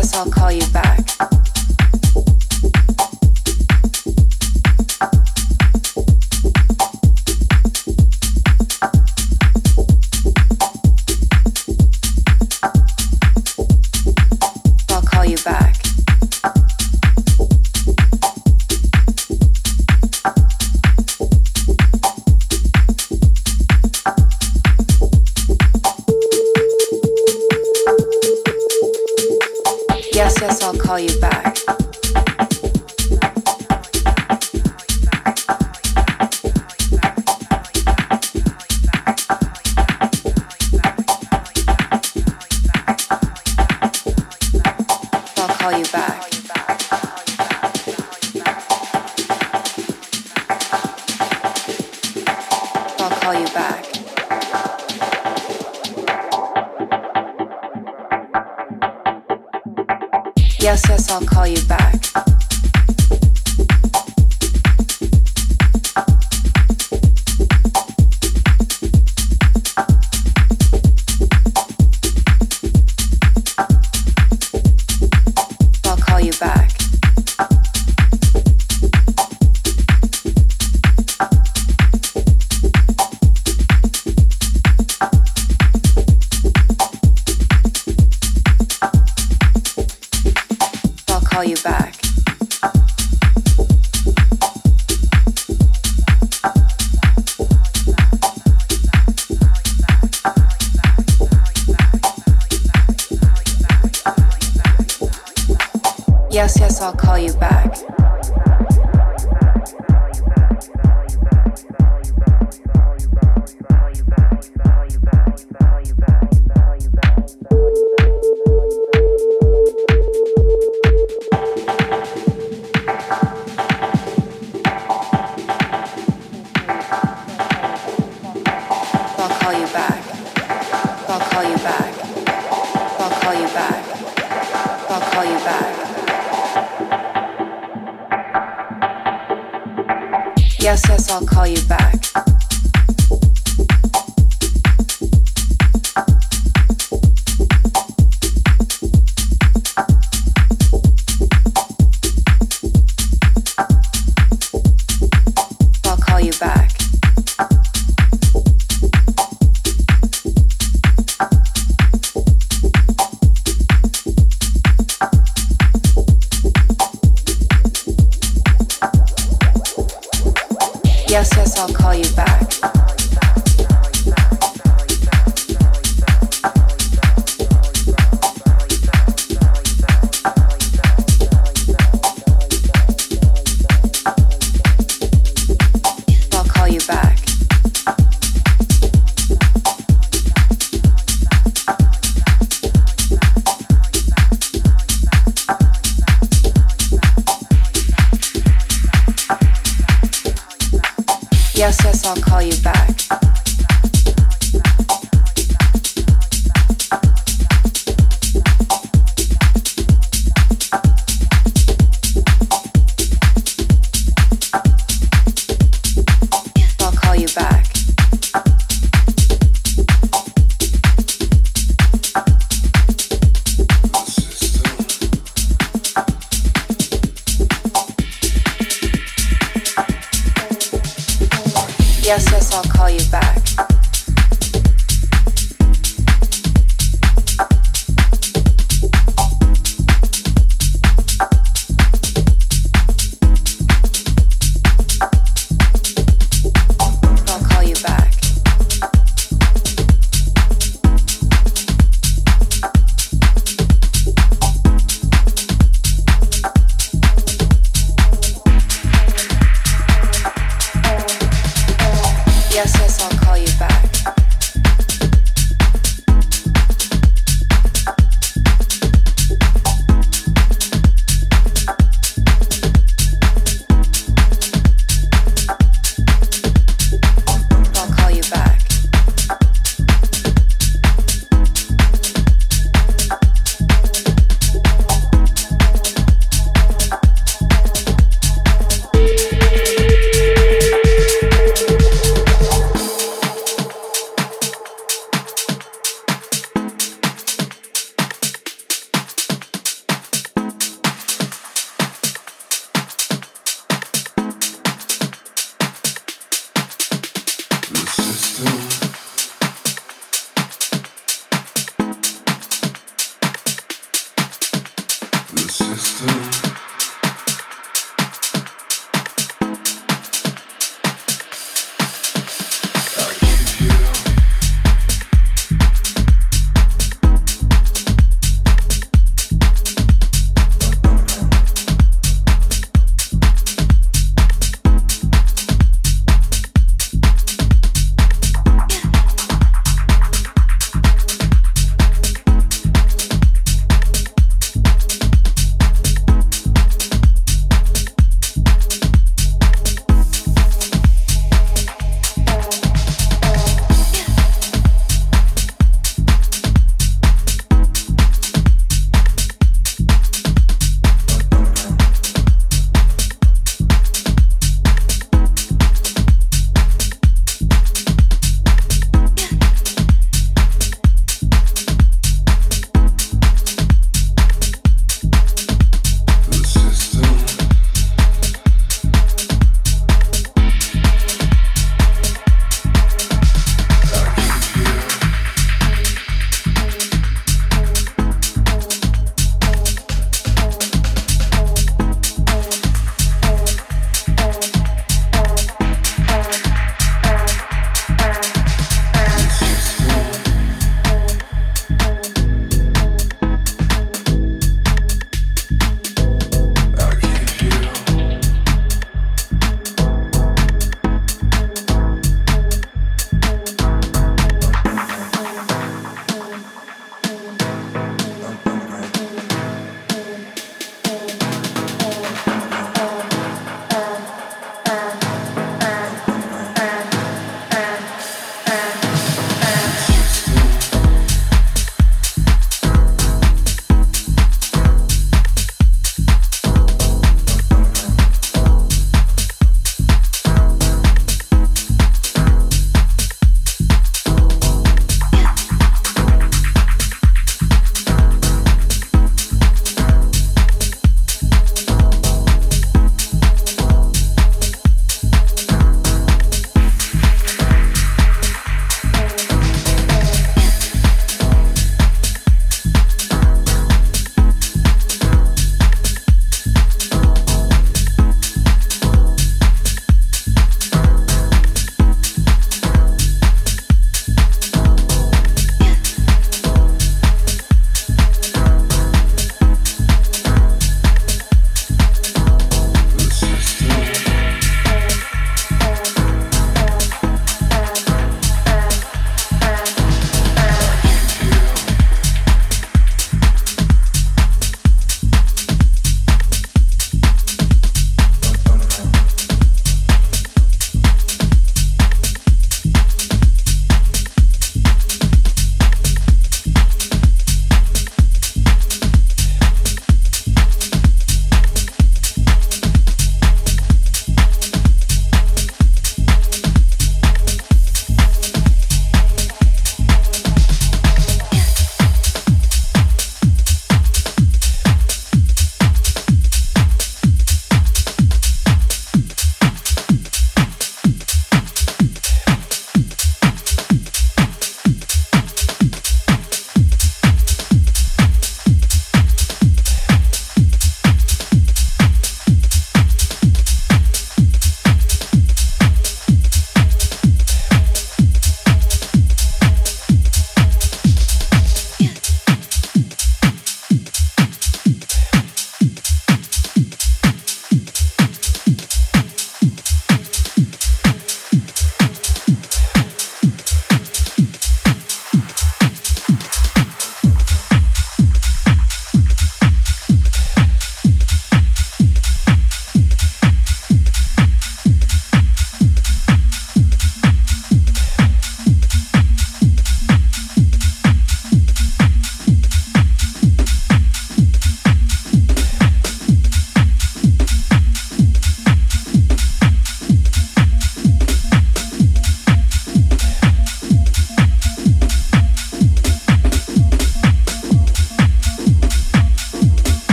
guess I'll call you back. I'll call you back. I'll call you back. Yes, yes, I'll call you back.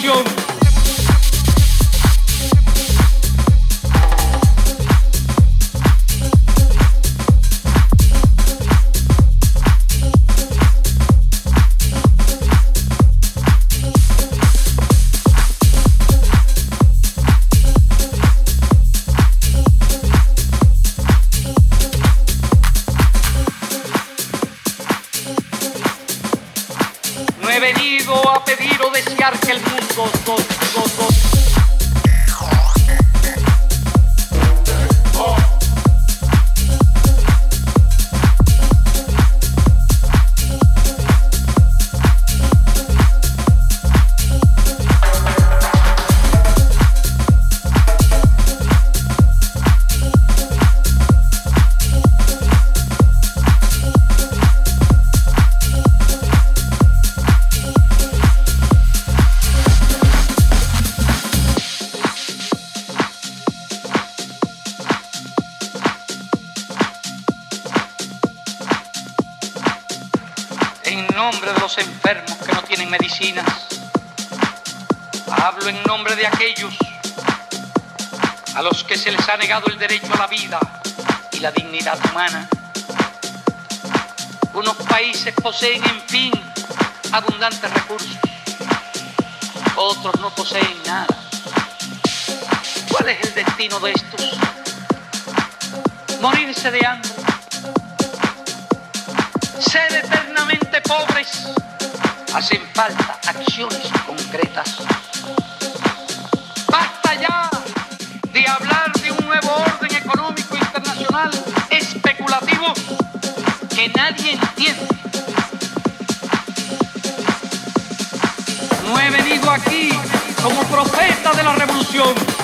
시험 destino de estos? Morirse de hambre. Ser eternamente pobres. Hacen falta acciones concretas. Basta ya de hablar de un nuevo orden económico internacional especulativo que nadie entiende. No he venido aquí como profeta de la revolución.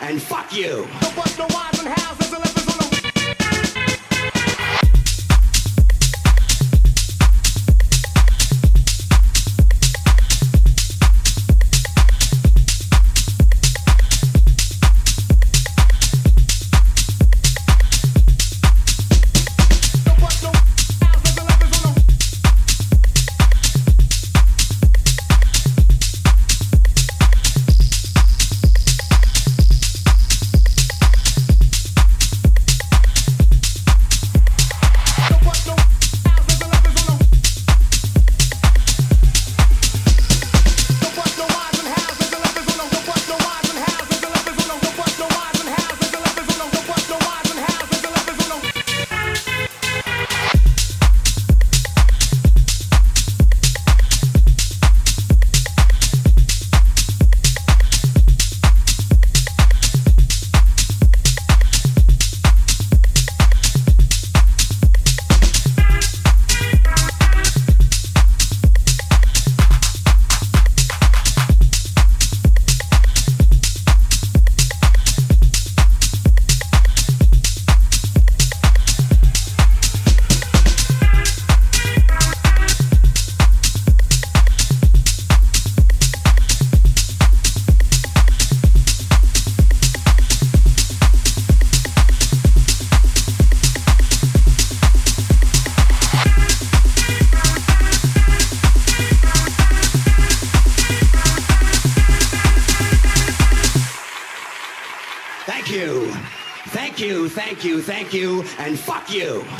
And and fuck you.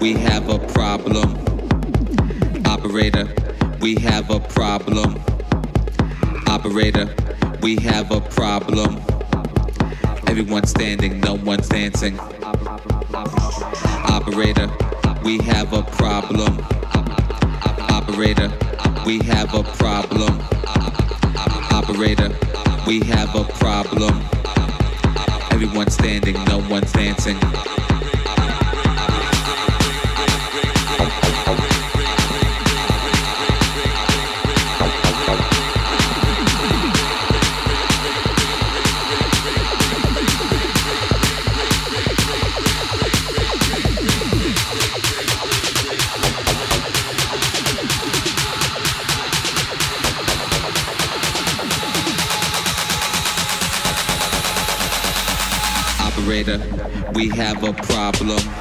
We have a problem. Operator, we have a problem. Operator, we have a problem. Everyone's standing, no one's dancing. Operator, we have a problem. Operator, we have a problem. Operator, we have a problem. Everyone standing, no one's dancing. We have a problem.